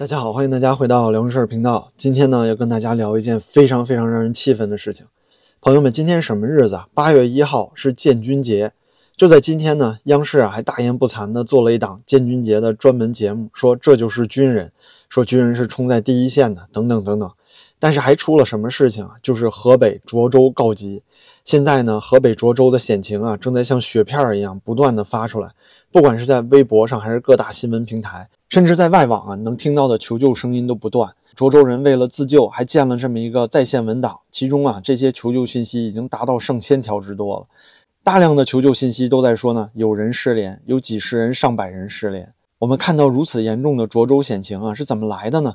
大家好，欢迎大家回到聊事儿频道。今天呢，要跟大家聊一件非常非常让人气愤的事情。朋友们，今天什么日子啊？八月一号是建军节。就在今天呢，央视啊还大言不惭地做了一档建军节的专门节目，说这就是军人，说军人是冲在第一线的，等等等等。但是还出了什么事情啊？就是河北涿州告急。现在呢，河北涿州的险情啊，正在像雪片一样不断的发出来，不管是在微博上，还是各大新闻平台。甚至在外网啊，能听到的求救声音都不断。涿州人为了自救，还建了这么一个在线文档，其中啊，这些求救信息已经达到上千条之多了。大量的求救信息都在说呢，有人失联，有几十人、上百人失联。我们看到如此严重的涿州险情啊，是怎么来的呢？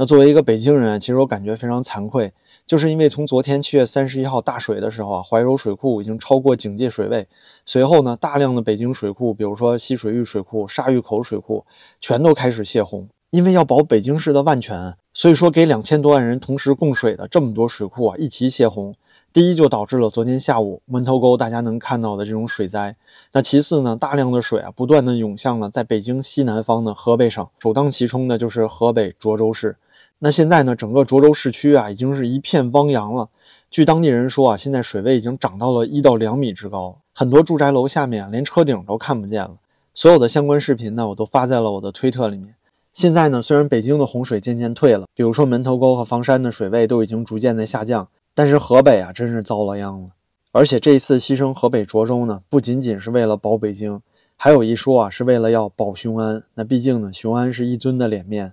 那作为一个北京人，其实我感觉非常惭愧。就是因为从昨天七月三十一号大水的时候啊，怀柔水库已经超过警戒水位，随后呢，大量的北京水库，比如说西水峪水库、沙峪口水库，全都开始泄洪。因为要保北京市的万全，所以说给两千多万人同时供水的这么多水库啊，一齐泄洪。第一就导致了昨天下午门头沟大家能看到的这种水灾。那其次呢，大量的水啊，不断的涌向了在北京西南方的河北省，首当其冲的就是河北涿州市。那现在呢，整个涿州市区啊，已经是一片汪洋了。据当地人说啊，现在水位已经涨到了一到两米之高，很多住宅楼下面连车顶都看不见了。所有的相关视频呢，我都发在了我的推特里面。现在呢，虽然北京的洪水渐渐退了，比如说门头沟和房山的水位都已经逐渐在下降，但是河北啊，真是遭了殃了。而且这一次牺牲河北涿州呢，不仅仅是为了保北京，还有一说啊，是为了要保雄安。那毕竟呢，雄安是一尊的脸面。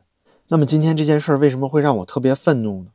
那么今天这件事儿为什么会让我特别愤怒呢？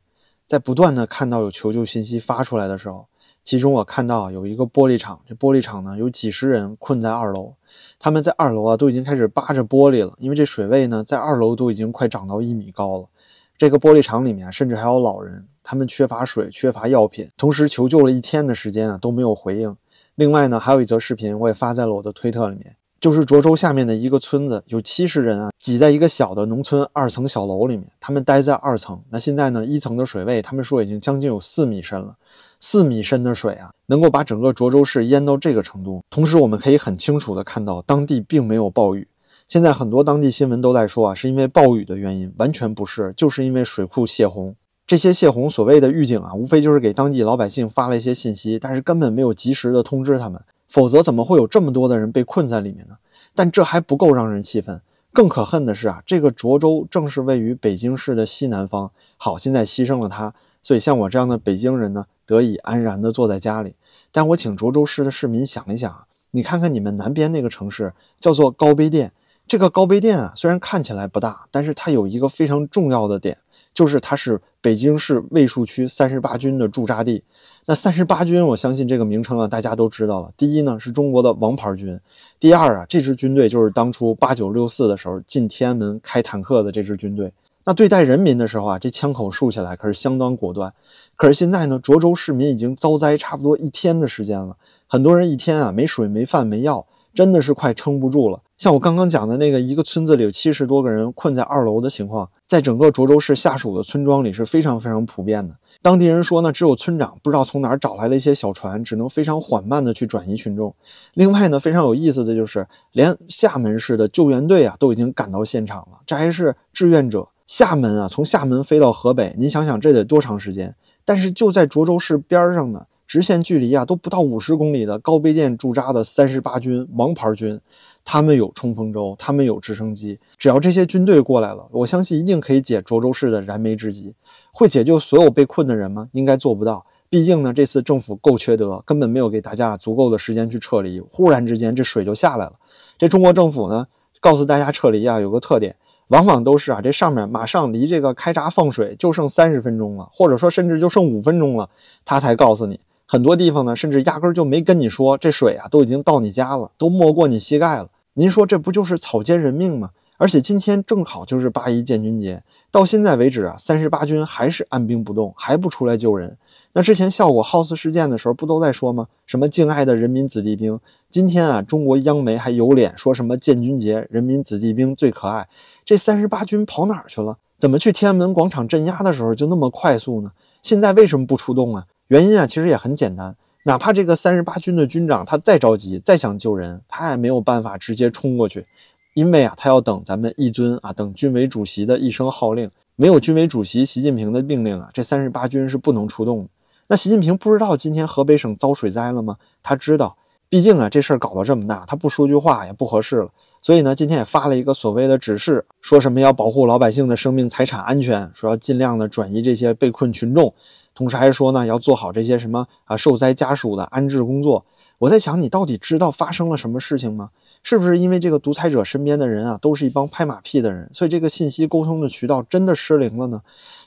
在不断的看到有求救信息发出来的时候，其中我看到有一个玻璃厂，这玻璃厂呢有几十人困在二楼，他们在二楼啊都已经开始扒着玻璃了，因为这水位呢在二楼都已经快涨到一米高了。这个玻璃厂里面甚至还有老人，他们缺乏水，缺乏药品，同时求救了一天的时间啊都没有回应。另外呢，还有一则视频我也发在了我的推特里面。就是涿州下面的一个村子，有七十人啊，挤在一个小的农村二层小楼里面。他们待在二层。那现在呢，一层的水位，他们说已经将近有四米深了。四米深的水啊，能够把整个涿州市淹到这个程度。同时，我们可以很清楚的看到，当地并没有暴雨。现在很多当地新闻都在说啊，是因为暴雨的原因，完全不是，就是因为水库泄洪。这些泄洪所谓的预警啊，无非就是给当地老百姓发了一些信息，但是根本没有及时的通知他们。否则怎么会有这么多的人被困在里面呢？但这还不够让人气愤，更可恨的是啊，这个涿州正是位于北京市的西南方。好，现在牺牲了它，所以像我这样的北京人呢，得以安然的坐在家里。但我请涿州市的市民想一想啊，你看看你们南边那个城市叫做高碑店，这个高碑店啊，虽然看起来不大，但是它有一个非常重要的点，就是它是北京市卫戍区三十八军的驻扎地。那三十八军，我相信这个名称啊，大家都知道了。第一呢，是中国的王牌军；第二啊，这支军队就是当初八九六四的时候进天安门开坦克的这支军队。那对待人民的时候啊，这枪口竖起来可是相当果断。可是现在呢，涿州市民已经遭灾差不多一天的时间了，很多人一天啊没水、没饭、没药，真的是快撑不住了。像我刚刚讲的那个一个村子里有七十多个人困在二楼的情况，在整个涿州市下属的村庄里是非常非常普遍的。当地人说呢，只有村长不知道从哪儿找来了一些小船，只能非常缓慢的去转移群众。另外呢，非常有意思的就是，连厦门市的救援队啊都已经赶到现场了，这还是志愿者。厦门啊，从厦门飞到河北，您想想这得多长时间？但是就在涿州市边儿上呢，直线距离啊都不到五十公里的高碑店驻扎的三十八军王牌军。他们有冲锋舟，他们有直升机，只要这些军队过来了，我相信一定可以解涿州市的燃眉之急。会解救所有被困的人吗？应该做不到。毕竟呢，这次政府够缺德，根本没有给大家足够的时间去撤离。忽然之间，这水就下来了。这中国政府呢，告诉大家撤离啊，有个特点，往往都是啊，这上面马上离这个开闸放水就剩三十分钟了，或者说甚至就剩五分钟了，他才告诉你。很多地方呢，甚至压根就没跟你说，这水啊都已经到你家了，都没过你膝盖了。您说这不就是草菅人命吗？而且今天正好就是八一建军节，到现在为止啊，三十八军还是按兵不动，还不出来救人。那之前效果 House 事件的时候，不都在说吗？什么敬爱的人民子弟兵？今天啊，中国央媒还有脸说什么建军节，人民子弟兵最可爱？这三十八军跑哪儿去了？怎么去天安门广场镇压的时候就那么快速呢？现在为什么不出动啊？原因啊，其实也很简单，哪怕这个三十八军的军长他再着急，再想救人，他也没有办法直接冲过去。因为啊，他要等咱们一尊啊，等军委主席的一声号令，没有军委主席习近平的命令啊，这三十八军是不能出动的。那习近平不知道今天河北省遭水灾了吗？他知道，毕竟啊，这事儿搞得这么大，他不说句话也不合适了。所以呢，今天也发了一个所谓的指示，说什么要保护老百姓的生命财产安全，说要尽量的转移这些被困群众，同时还说呢，要做好这些什么啊受灾家属的安置工作。我在想，你到底知道发生了什么事情吗？是不是因为这个独裁者身边的人啊，都是一帮拍马屁的人，所以这个信息沟通的渠道真的失灵了呢？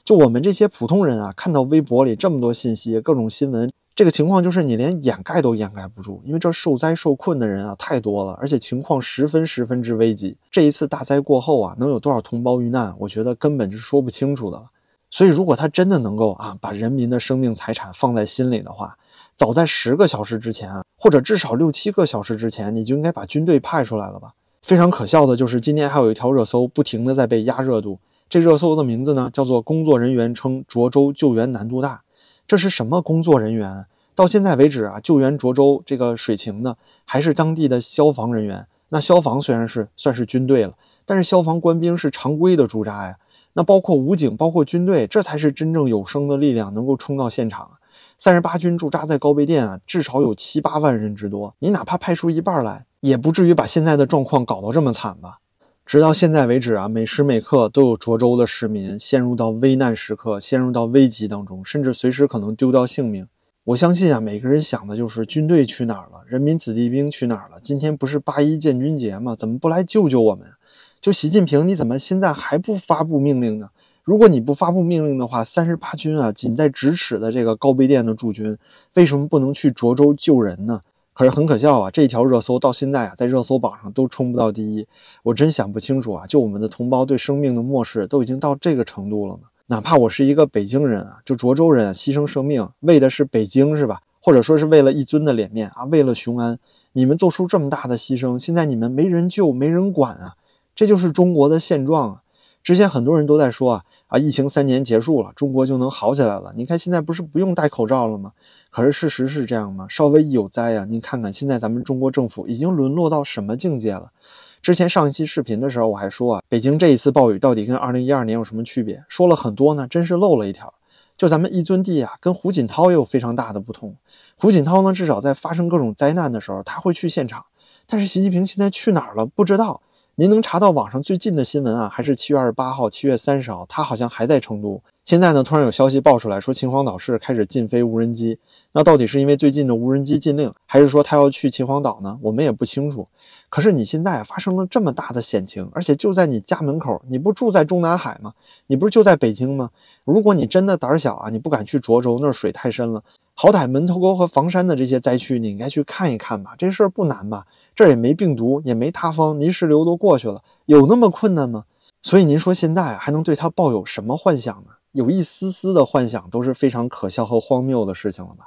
就我们这些普通人啊，看到微博里这么多信息、各种新闻，这个情况就是你连掩盖都掩盖不住，因为这受灾受困的人啊太多了，而且情况十分十分之危急。这一次大灾过后啊，能有多少同胞遇难，我觉得根本是说不清楚的了。所以，如果他真的能够啊，把人民的生命财产放在心里的话，早在十个小时之前啊，或者至少六七个小时之前，你就应该把军队派出来了吧？非常可笑的就是，今天还有一条热搜不停的在被压热度。这热搜的名字呢，叫做“工作人员称涿州救援难度大”。这是什么工作人员？到现在为止啊，救援涿州这个水情呢，还是当地的消防人员。那消防虽然是算是军队了，但是消防官兵是常规的驻扎呀。那包括武警，包括军队，这才是真正有生的力量，能够冲到现场。三十八军驻扎在高碑店啊，至少有七八万人之多。你哪怕派出一半来，也不至于把现在的状况搞到这么惨吧？直到现在为止啊，每时每刻都有涿州的市民陷入到危难时刻，陷入到危机当中，甚至随时可能丢掉性命。我相信啊，每个人想的就是军队去哪儿了，人民子弟兵去哪儿了？今天不是八一建军节吗？怎么不来救救我们？就习近平，你怎么现在还不发布命令呢？如果你不发布命令的话，三十八军啊，近在咫尺的这个高碑店的驻军，为什么不能去涿州救人呢？可是很可笑啊，这条热搜到现在啊，在热搜榜上都冲不到第一。我真想不清楚啊，就我们的同胞对生命的漠视都已经到这个程度了吗？哪怕我是一个北京人啊，就涿州人牺牲生命，为的是北京是吧？或者说是为了一尊的脸面啊，为了雄安，你们做出这么大的牺牲，现在你们没人救，没人管啊，这就是中国的现状啊。之前很多人都在说啊。啊，疫情三年结束了，中国就能好起来了。你看现在不是不用戴口罩了吗？可是事实是这样吗？稍微一有灾呀，您看看现在咱们中国政府已经沦落到什么境界了？之前上一期视频的时候我还说啊，北京这一次暴雨到底跟二零一二年有什么区别？说了很多呢，真是漏了一条。就咱们一尊帝啊，跟胡锦涛也有非常大的不同。胡锦涛呢，至少在发生各种灾难的时候他会去现场，但是习近平现在去哪儿了？不知道。您能查到网上最近的新闻啊？还是七月二十八号、七月三十号，他好像还在成都。现在呢，突然有消息爆出来说秦皇岛市开始禁飞无人机。那到底是因为最近的无人机禁令，还是说他要去秦皇岛呢？我们也不清楚。可是你现在发生了这么大的险情，而且就在你家门口，你不住在中南海吗？你不是就在北京吗？如果你真的胆小啊，你不敢去涿州，那儿水太深了。好歹门头沟和房山的这些灾区，你应该去看一看吧。这事儿不难吧？这儿也没病毒，也没塌方，泥石流都过去了，有那么困难吗？所以您说现在还能对他抱有什么幻想呢？有一丝丝的幻想都是非常可笑和荒谬的事情了吧？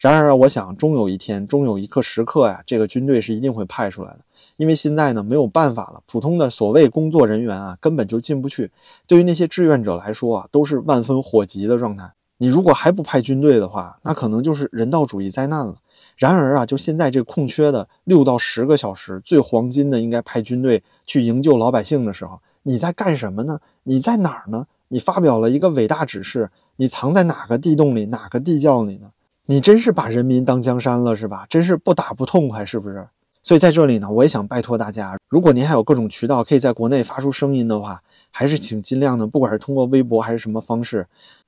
然而，我想终有一天，终有一刻时刻呀，这个军队是一定会派出来的。因为现在呢没有办法了，普通的所谓工作人员啊根本就进不去，对于那些志愿者来说啊都是万分火急的状态。你如果还不派军队的话，那可能就是人道主义灾难了。然而啊，就现在这空缺的六到十个小时，最黄金的应该派军队去营救老百姓的时候，你在干什么呢？你在哪儿呢？你发表了一个伟大指示，你藏在哪个地洞里、哪个地窖里呢？你真是把人民当江山了是吧？真是不打不痛快是不是？所以在这里呢，我也想拜托大家，如果您还有各种渠道可以在国内发出声音的话，还是请尽量的，不管是通过微博还是什么方式。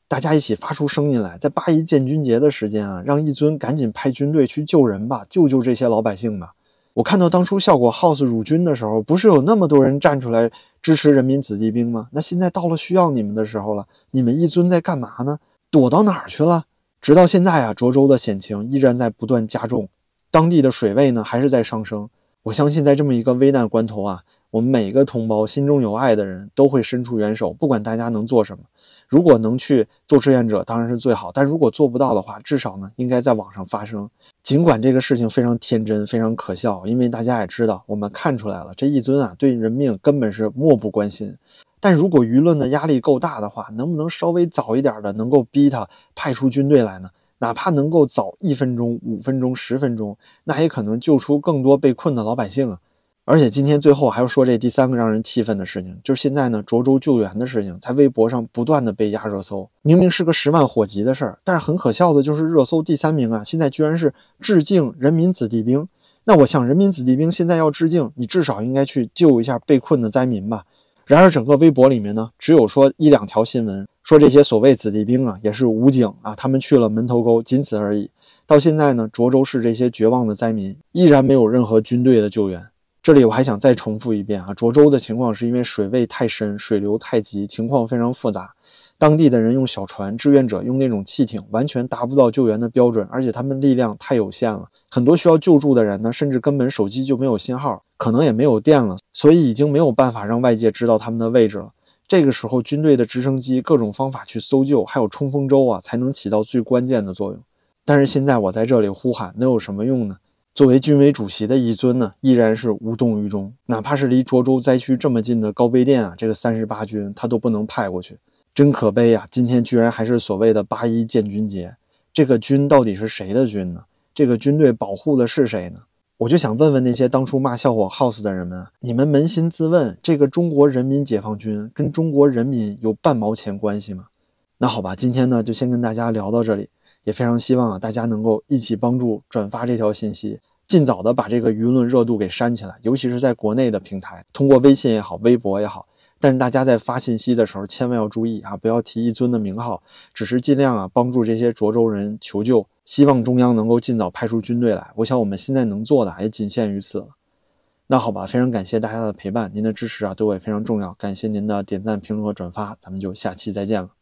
大家一起发出声音来，在八一建军节的时间啊，让一尊赶紧派军队去救人吧，救救这些老百姓吧。我看到当初效果 house 辱军的时候，不是有那么多人站出来支持人民子弟兵吗？那现在到了需要你们的时候了，你们一尊在干嘛呢？躲到哪儿去了？直到现在啊，涿州的险情依然在不断加重，当地的水位呢还是在上升。我相信在这么一个危难关头啊，我们每个同胞心中有爱的人都会伸出援手，不管大家能做什么。如果能去做志愿者，当然是最好。但如果做不到的话，至少呢，应该在网上发声。尽管这个事情非常天真，非常可笑，因为大家也知道，我们看出来了，这一尊啊，对人命根本是漠不关心。但如果舆论的压力够大的话，能不能稍微早一点的，能够逼他派出军队来呢？哪怕能够早一分钟、五分钟、十分钟，那也可能救出更多被困的老百姓啊。而且今天最后还要说这第三个让人气愤的事情，就是现在呢涿州救援的事情在微博上不断的被压热搜。明明是个十万火急的事儿，但是很可笑的就是热搜第三名啊，现在居然是致敬人民子弟兵。那我想人民子弟兵现在要致敬，你至少应该去救一下被困的灾民吧。然而整个微博里面呢，只有说一两条新闻，说这些所谓子弟兵啊也是武警啊，他们去了门头沟，仅此而已。到现在呢，涿州市这些绝望的灾民依然没有任何军队的救援。这里我还想再重复一遍啊，涿州的情况是因为水位太深，水流太急，情况非常复杂。当地的人用小船，志愿者用那种汽艇，完全达不到救援的标准，而且他们力量太有限了。很多需要救助的人呢，甚至根本手机就没有信号，可能也没有电了，所以已经没有办法让外界知道他们的位置了。这个时候，军队的直升机各种方法去搜救，还有冲锋舟啊，才能起到最关键的作用。但是现在我在这里呼喊，能有什么用呢？作为军委主席的一尊呢，依然是无动于衷。哪怕是离涿州灾区这么近的高碑店啊，这个三十八军他都不能派过去，真可悲呀！今天居然还是所谓的八一建军节，这个军到底是谁的军呢？这个军队保护的是谁呢？我就想问问那些当初骂笑话 house 的人们，你们扪心自问，这个中国人民解放军跟中国人民有半毛钱关系吗？那好吧，今天呢就先跟大家聊到这里，也非常希望啊大家能够一起帮助转发这条信息。尽早的把这个舆论热度给煽起来，尤其是在国内的平台，通过微信也好，微博也好。但是大家在发信息的时候，千万要注意啊，不要提一尊的名号，只是尽量啊帮助这些涿州人求救，希望中央能够尽早派出军队来。我想我们现在能做的也仅限于此了。那好吧，非常感谢大家的陪伴，您的支持啊对我也非常重要，感谢您的点赞、评论和转发，咱们就下期再见了。